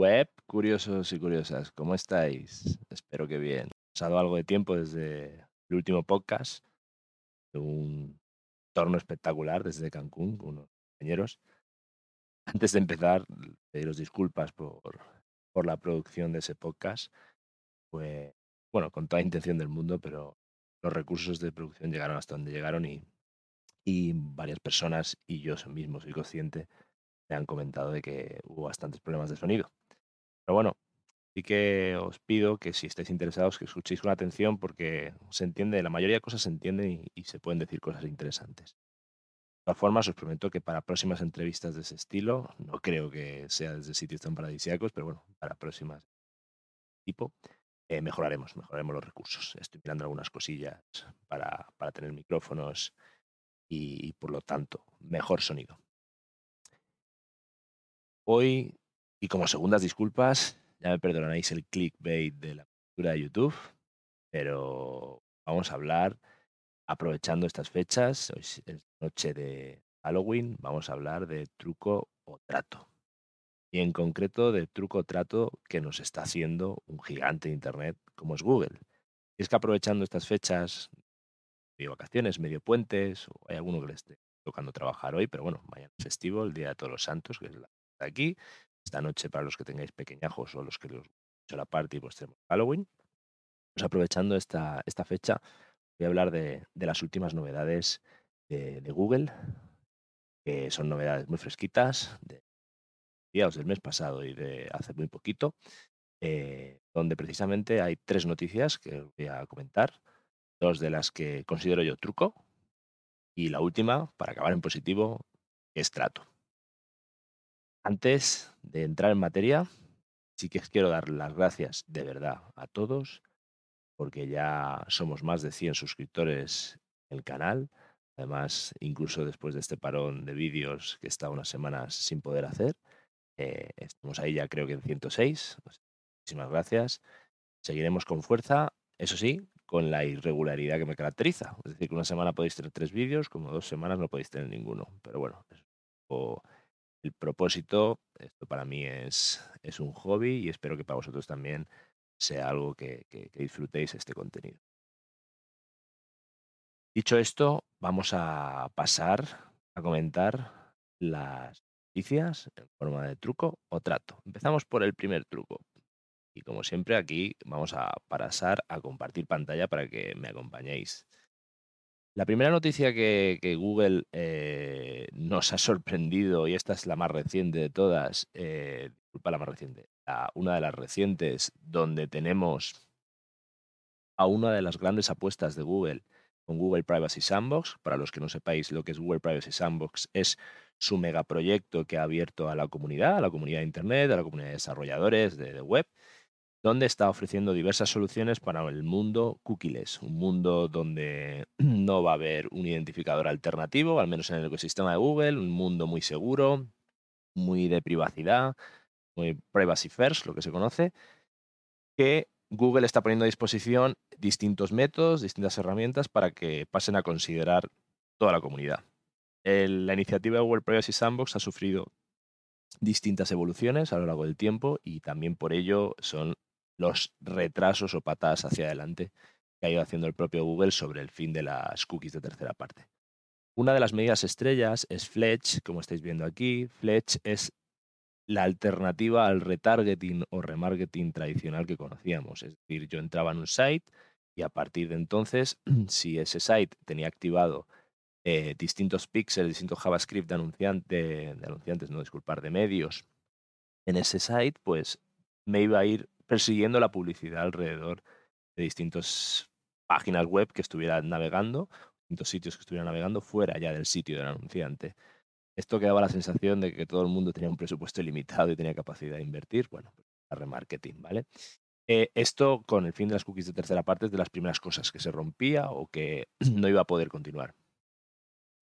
Web, curiosos y curiosas, ¿cómo estáis? Espero que bien. Ha pasado algo de tiempo desde el último podcast, un torno espectacular desde Cancún con unos compañeros. Antes de empezar, pediros disculpas por, por la producción de ese podcast. Pues, bueno, con toda intención del mundo, pero los recursos de producción llegaron hasta donde llegaron y, y varias personas y yo mismo soy consciente me han comentado de que hubo bastantes problemas de sonido. Pero bueno, sí que os pido que si estáis interesados que escuchéis con atención porque se entiende, la mayoría de cosas se entienden y, se pueden decir cosas interesantes. De todas formas, os prometo que para próximas entrevistas de ese estilo, no creo que sea desde sitios tan paradisíacos, pero bueno, para próximas tipo, eh, mejoraremos, mejoraremos los recursos. Estoy mirando algunas cosillas para, para tener micrófonos y, por lo tanto, mejor sonido. Hoy, y como segundas disculpas, ya me perdonaréis el clickbait de la cultura de YouTube, pero vamos a hablar, aprovechando estas fechas, hoy es noche de Halloween, vamos a hablar de truco o trato. Y en concreto de truco o trato que nos está haciendo un gigante de Internet como es Google. Y es que aprovechando estas fechas medio vacaciones, medio puentes, o hay alguno que le esté tocando trabajar hoy, pero bueno, mañana es festivo, el Día de Todos los Santos, que es la de aquí. Esta noche, para los que tengáis pequeñajos o los que los hecho la party, pues tenemos Halloween. Pues aprovechando esta, esta fecha, voy a hablar de, las últimas novedades de, Google, que son novedades muy fresquitas, de días del mes pasado y de hace muy poquito, eh, donde precisamente hay tres noticias que voy a comentar dos de las que considero yo truco y la última, para acabar en positivo, es trato. Antes de entrar en materia, sí que quiero dar las gracias de verdad a todos, porque ya somos más de 100 suscriptores en el canal. Además, incluso después de este parón de vídeos que está unas semanas sin poder hacer, eh, estamos ahí ya creo que en 106. muchísimas gracias. Seguiremos con fuerza. Eso sí, con la irregularidad que me caracteriza. Es decir, que una semana podéis tener tres vídeos, como dos semanas no podéis tener ninguno. Pero bueno, el propósito, esto para mí es, es un hobby y espero que para vosotros también sea algo que, que disfrutéis este contenido. Dicho esto, vamos a pasar a comentar las noticias en forma de truco o trato. Empezamos por el primer truco. Y como siempre aquí vamos a pasar a compartir pantalla para que me acompañéis. La primera noticia que, Google eh, nos ha sorprendido, y esta es la más reciente de todas, eh, disculpa la más reciente, una de las recientes, donde tenemos a una de las grandes apuestas de Google con Google Privacy Sandbox. Para los que no sepáis lo que es Google Privacy Sandbox, es su megaproyecto que ha abierto a la comunidad, a la comunidad de Internet, a la comunidad de desarrolladores de web, donde está ofreciendo diversas soluciones para el mundo cookieless, un mundo donde no va a haber un identificador alternativo, al menos en el ecosistema de Google, un mundo muy seguro, muy de privacidad, muy privacy first, lo que se conoce, que Google está poniendo a disposición distintos métodos, distintas herramientas para que pasen a considerar toda la comunidad. la iniciativa de Google Privacy Sandbox ha sufrido distintas evoluciones a lo largo del tiempo y también por ello son los retrasos o patadas hacia adelante que ha ido haciendo el propio Google sobre el fin de las cookies de tercera parte. Una de las medidas estrellas es Fletch, como estáis viendo aquí. Fletch es la alternativa al retargeting o remarketing tradicional que conocíamos. Es decir, yo entraba en un site y a partir de entonces, si ese site tenía activado eh, distintos píxeles, distintos JavaScript de, de anunciantes, no disculpar, de medios en ese site, pues me iba a ir persiguiendo la publicidad alrededor de distintas páginas web que estuvieran navegando, distintos sitios que estuvieran navegando fuera ya del sitio del anunciante. Esto que daba la sensación de que todo el mundo tenía un presupuesto ilimitado y tenía capacidad de invertir. Bueno, pues, remarketing, ¿vale? Eh, esto con el fin de las cookies de tercera parte es de las primeras cosas que se rompía o que no iba a poder continuar.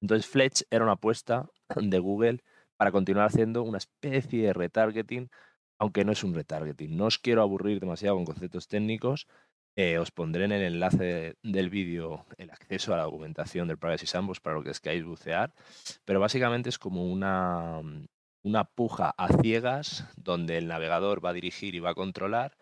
Entonces Fletch era una apuesta de Google para continuar haciendo una especie de retargeting aunque no es un retargeting. No os quiero aburrir demasiado con conceptos técnicos. Eh, os pondré en el enlace del vídeo el acceso a la documentación del Privacy Sandbox para lo que queráis bucear. Pero básicamente es como una, una puja a ciegas donde el navegador va a dirigir y va a controlar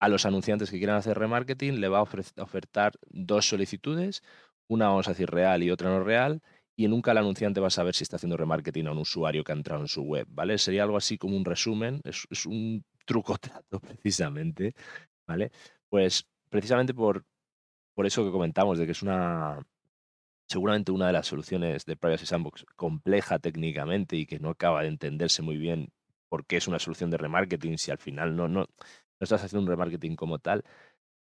a los anunciantes que quieran hacer remarketing, le va a ofertar dos solicitudes, una vamos a decir real y otra no real, y nunca el anunciante va a saber si está haciendo remarketing a un usuario que ha entrado en su web, ¿vale? Sería algo así como un resumen, es, un truco trato precisamente, ¿vale? Pues precisamente por, por eso que comentamos, de que es una, seguramente una de las soluciones de Privacy Sandbox compleja técnicamente y que no acaba de entenderse muy bien por qué es una solución de remarketing si al final no, no, no estás haciendo un remarketing como tal.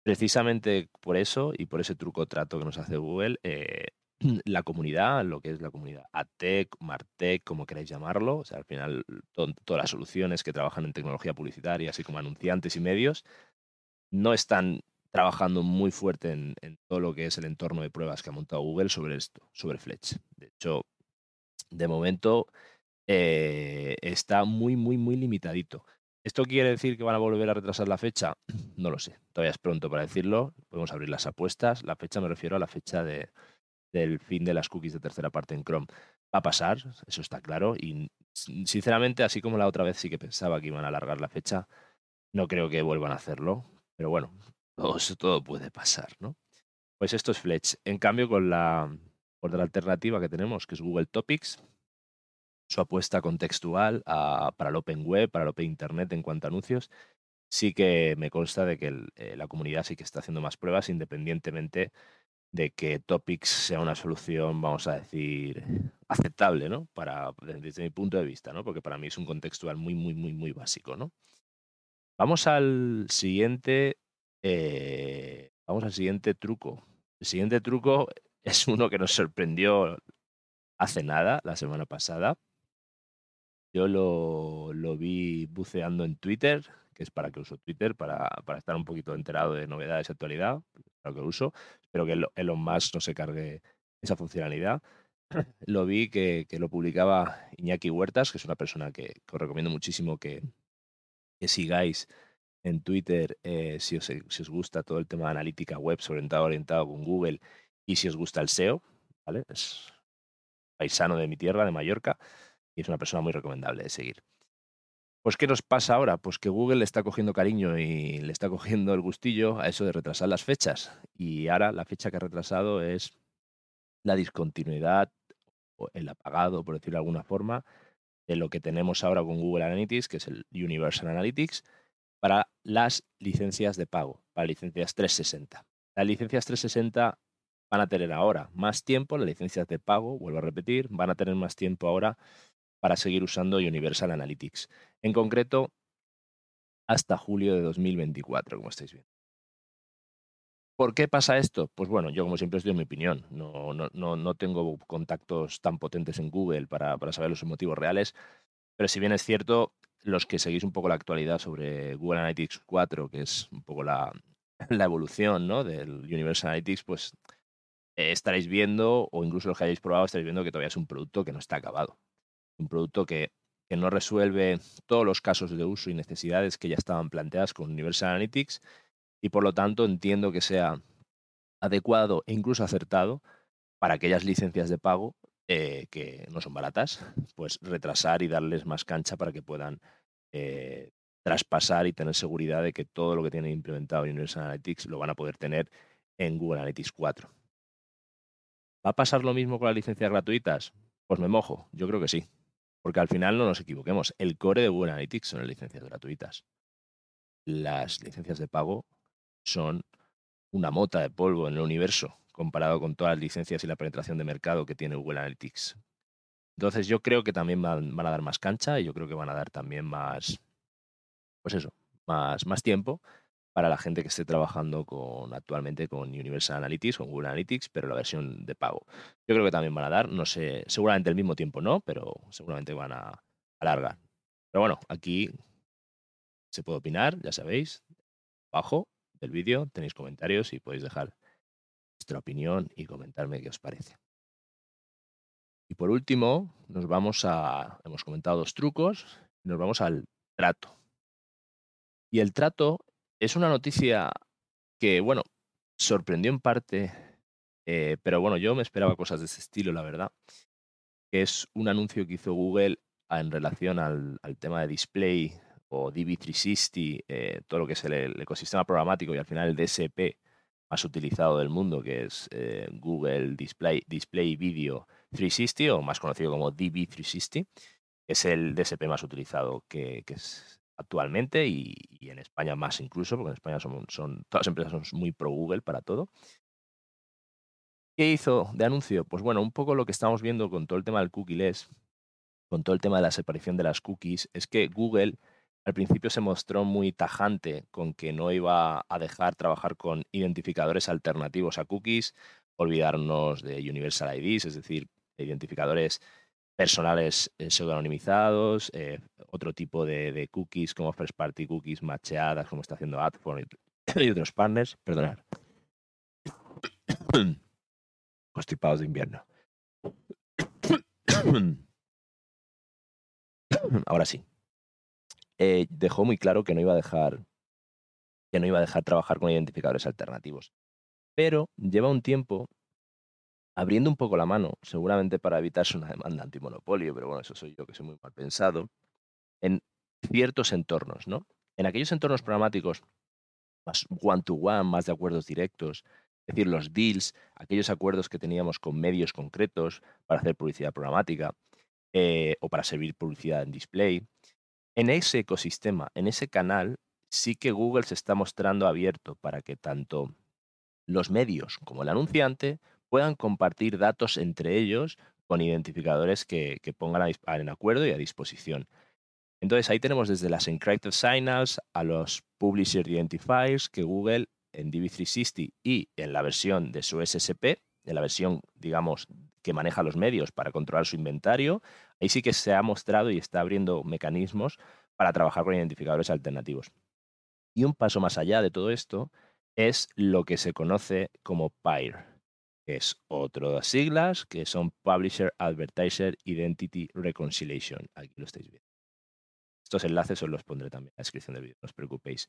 Precisamente por eso y por ese truco trato que nos hace Google, eh, la comunidad, lo que es la comunidad ATEC, MarTech, como queráis llamarlo, o sea, al final todas las soluciones que trabajan en tecnología publicitaria, así como anunciantes y medios, no están trabajando muy fuerte en, todo lo que es el entorno de pruebas que ha montado Google sobre esto, sobre Fletch. De hecho, de momento eh, está muy, muy, muy limitadito. ¿Esto quiere decir que van a volver a retrasar la fecha? No lo sé. Todavía es pronto para decirlo. Podemos abrir las apuestas. La fecha me refiero a la fecha de, del fin de las cookies de tercera parte en Chrome. Va a pasar, eso está claro. Y sinceramente, así como la otra vez sí que pensaba que iban a alargar la fecha, no creo que vuelvan a hacerlo. Pero bueno, todo, todo puede pasar, ¿no? Pues esto es Fletch. En cambio, con la otra alternativa que tenemos, que es Google Topics, su apuesta contextual para el Open Web, para el Open Internet en cuanto a anuncios, sí que me consta de que eh, la comunidad sí que está haciendo más pruebas independientemente de que Topics sea una solución, vamos a decir, aceptable, ¿no? Para, desde mi punto de vista, ¿no? Porque para mí es un contextual muy, muy, muy, muy básico, ¿no? Vamos al siguiente eh, vamos al siguiente truco. El siguiente truco es uno que nos sorprendió hace nada, la semana pasada. Yo lo, lo vi buceando en Twitter, que es para que uso Twitter, para, para estar un poquito enterado de novedades y actualidad, para que uso. Espero que Elon Musk no se cargue esa funcionalidad. Lo vi que, que lo publicaba Iñaki Huertas, que es una persona que, que os recomiendo muchísimo que, que sigáis en Twitter eh, si, os, si, os, gusta todo el tema de analítica web orientado, orientado con Google y si os gusta el SEO, ¿vale? Es paisano de mi tierra, de Mallorca, y es una persona muy recomendable de seguir. Pues, ¿qué nos pasa ahora? Pues que Google le está cogiendo cariño y le está cogiendo el gustillo a eso de retrasar las fechas. Y ahora la fecha que ha retrasado es la discontinuidad o el apagado, por decirlo de alguna forma, de lo que tenemos ahora con Google Analytics, que es el Universal Analytics, para las licencias de pago, para licencias 360. Las licencias 360 van a tener ahora más tiempo, las licencias de pago, vuelvo a repetir, van a tener más tiempo ahora para seguir usando Universal Analytics. En concreto, hasta julio de 2024, como estáis viendo. ¿Por qué pasa esto? Pues bueno, yo como siempre os doy mi opinión. No, no, no, no tengo contactos tan potentes en Google para, para saber los motivos reales, pero si bien es cierto, los que seguís un poco la actualidad sobre Google Analytics 4, que es un poco la, la evolución ¿no? del Universal Analytics, pues eh, estaréis viendo, o incluso los que hayáis probado, estaréis viendo que todavía es un producto que no está acabado. Un producto que, que no resuelve todos los casos de uso y necesidades que ya estaban planteadas con Universal Analytics y por lo tanto entiendo que sea adecuado e incluso acertado para aquellas licencias de pago eh, que no son baratas, pues retrasar y darles más cancha para que puedan eh, traspasar y tener seguridad de que todo lo que tienen implementado en Universal Analytics lo van a poder tener en Google Analytics 4. ¿Va a pasar lo mismo con las licencias gratuitas? Pues me mojo, yo creo que sí. Porque al final no nos equivoquemos, el core de Google Analytics son las licencias gratuitas. Las licencias de pago son una mota de polvo en el universo comparado con todas las licencias y la penetración de mercado que tiene Google Analytics. Entonces yo creo que también van, a dar más cancha y yo creo que van a dar también más, pues eso, más, más tiempo para la gente que esté trabajando con actualmente con Universal Analytics, con Google Analytics, pero la versión de pago. Yo creo que también van a dar, no sé, seguramente el mismo tiempo no, pero seguramente van a alargar. Pero bueno, aquí se puede opinar, ya sabéis, abajo del vídeo tenéis comentarios y podéis dejar vuestra opinión y comentarme qué os parece. Y por último, nos vamos a, hemos comentado dos trucos, nos vamos al trato. Y el trato es una noticia que, bueno, sorprendió en parte, eh, pero bueno, yo me esperaba cosas de ese estilo, la verdad. Es un anuncio que hizo Google en relación al, tema de display o DV360, eh, todo lo que es el, ecosistema programático y al final el DSP más utilizado del mundo, que es eh, Google Display, Display Video 360 o más conocido como DV360, es el DSP más utilizado que, es actualmente y, en España más incluso, porque en España son, todas las empresas son muy pro Google para todo. ¿Qué hizo de anuncio? Pues bueno, un poco lo que estamos viendo con todo el tema del cookie-less, con todo el tema de la separación de las cookies, es que Google al principio se mostró muy tajante con que no iba a dejar trabajar con identificadores alternativos a cookies, olvidarnos de Universal IDs, es decir, identificadores personales eh, pseudonimizados, eh, otro tipo de, cookies como first party cookies macheadas, como está haciendo Adform y, otros partners. Perdonad. Constipados de invierno. Ahora sí. Eh, dejó muy claro que no iba a dejar que no iba a dejar trabajar con identificadores alternativos. Pero lleva un tiempo abriendo un poco la mano, seguramente para evitarse una demanda antimonopolio, pero bueno, eso soy yo que soy muy mal pensado, en ciertos entornos, ¿no? En aquellos entornos programáticos más one-to-one, más de acuerdos directos, es decir, los deals, aquellos acuerdos que teníamos con medios concretos para hacer publicidad programática eh, o para servir publicidad en display. En ese ecosistema, en ese canal, sí que Google se está mostrando abierto para que tanto los medios como el anunciante puedan compartir datos entre ellos con identificadores que, pongan en acuerdo y a disposición. Entonces ahí tenemos desde las encrypted signals a los publisher identifiers que Google en DB360 y en la versión de su SSP, en la versión, digamos, que maneja los medios para controlar su inventario, ahí sí que se ha mostrado y está abriendo mecanismos para trabajar con identificadores alternativos. Y un paso más allá de todo esto es lo que se conoce como PIRE, es otras siglas que son Publisher Advertiser Identity Reconciliation. Aquí lo estáis viendo. Estos enlaces os los pondré también en la descripción del vídeo, no os preocupéis.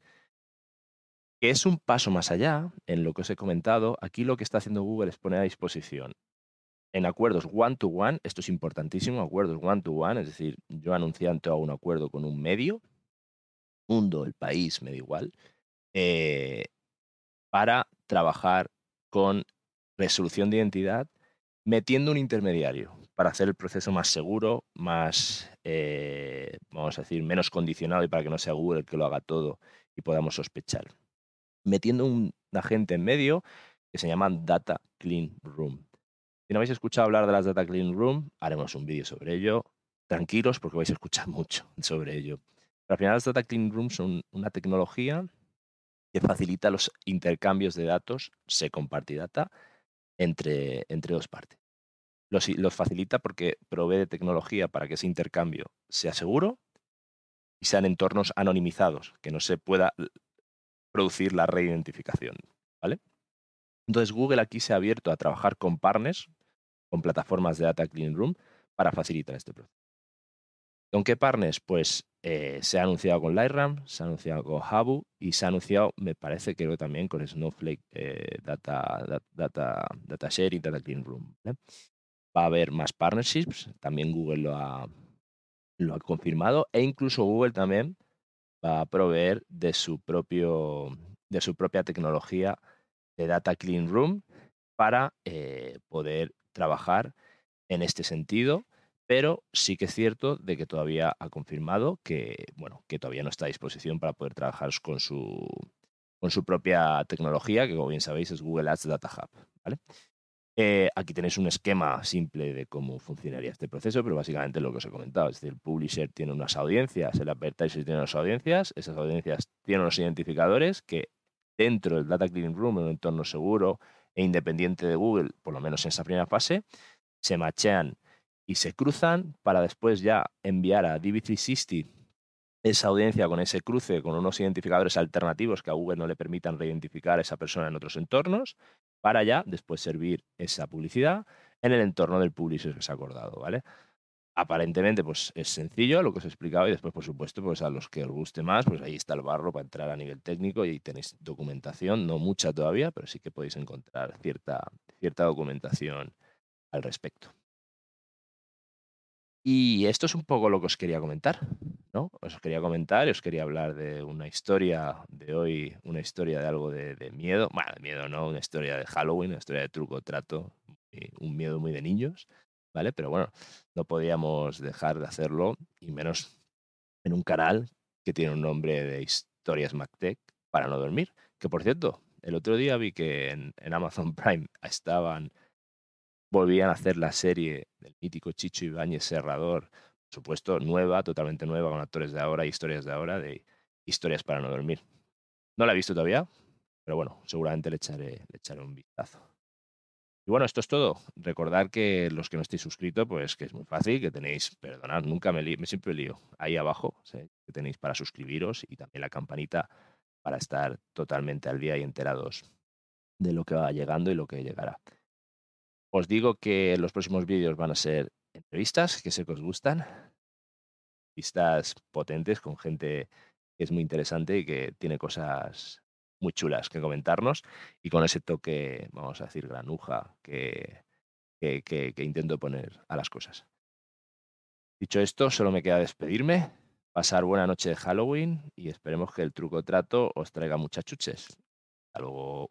Que es un paso más allá en lo que os he comentado. Aquí lo que está haciendo Google es poner a disposición en acuerdos one-to-one, esto es importantísimo, acuerdos one-to-one, es decir, yo anunciante hago un acuerdo con un medio, mundo, el país, me da igual, eh, para trabajar con resolución de identidad metiendo un intermediario para hacer el proceso más seguro, más, eh, vamos a decir, menos condicionado y para que no sea Google el que lo haga todo y podamos sospechar. Metiendo un agente en medio que se llama Data Clean Room. Si no habéis escuchado hablar de las Data Clean Room, haremos un vídeo sobre ello. Tranquilos porque vais a escuchar mucho sobre ello. Pero al final las Data Clean Room son una tecnología que facilita los intercambios de datos, se comparte data, entre, entre dos partes. Los, facilita porque provee tecnología para que ese intercambio sea seguro y sean entornos anonimizados, que no se pueda producir la reidentificación. ¿vale? Entonces Google aquí se ha abierto a trabajar con partners, con plataformas de Data Clean Room, para facilitar este proceso. ¿Con qué partners? Pues eh, se ha anunciado con Lightroom, se ha anunciado con Habu y se ha anunciado, me parece que también con Snowflake eh, Data, Data, Data Sharing, Data Clean Room. Va a haber más partnerships, también Google lo ha, lo ha confirmado e incluso Google también va a proveer de su, propio, de su propia tecnología de Data Clean Room para eh, poder trabajar en este sentido pero sí que es cierto de que todavía ha confirmado que, bueno, que todavía no está a disposición para poder trabajar con su, con su propia tecnología, que como bien sabéis es Google Ads Data Hub. ¿vale? Eh, aquí tenéis un esquema simple de cómo funcionaría este proceso, pero básicamente lo que os he comentado, es decir, el publisher tiene unas audiencias, el advertiser tiene unas audiencias, esas audiencias tienen unos identificadores que dentro del Data Cleaning Room, en un entorno seguro e independiente de Google, por lo menos en esa primera fase, se machean y se cruzan para después ya enviar a DB360 esa audiencia con ese cruce con unos identificadores alternativos que a Google no le permitan reidentificar a esa persona en otros entornos, para ya después servir esa publicidad en el entorno del publisher que se ha acordado, ¿vale? Aparentemente, pues es sencillo lo que os he explicado y después, por supuesto, pues a los que os guste más, pues ahí está el barro para entrar a nivel técnico y tenéis documentación, no mucha todavía, pero sí que podéis encontrar cierta, cierta documentación al respecto. Y esto es un poco lo que os quería comentar, ¿no? Os quería comentar os quería hablar de una historia de hoy, una historia de algo de, miedo, bueno, de miedo no, una historia de Halloween, una historia de truco trato, un miedo muy de niños, ¿vale? Pero bueno, no podíamos dejar de hacerlo, y menos en un canal que tiene un nombre de historias MacTech para no dormir. Que por cierto, el otro día vi que en Amazon Prime estaban volvían a hacer la serie del mítico Chicho Ibáñez Serrador, por supuesto, nueva, totalmente nueva, con actores de ahora, historias de ahora, de historias para no dormir. No la he visto todavía, pero bueno, seguramente le echaré, le echaré un vistazo. Y bueno, esto es todo. Recordad que los que no estéis suscritos, pues que es muy fácil, que tenéis, perdonad, nunca me, lío, me siempre lío, ahí abajo, que tenéis para suscribiros y también la campanita para estar totalmente al día y enterados de lo que va llegando y lo que llegará. Os digo que los próximos vídeos van a ser entrevistas, que sé que os gustan. Entrevistas potentes con gente que es muy interesante y que tiene cosas muy chulas que comentarnos. Y con ese toque, vamos a decir, granuja que, que, que, que intento poner a las cosas. Dicho esto, solo me queda despedirme, pasar buena noche de Halloween y esperemos que el truco trato os traiga muchas chuches. Hasta luego.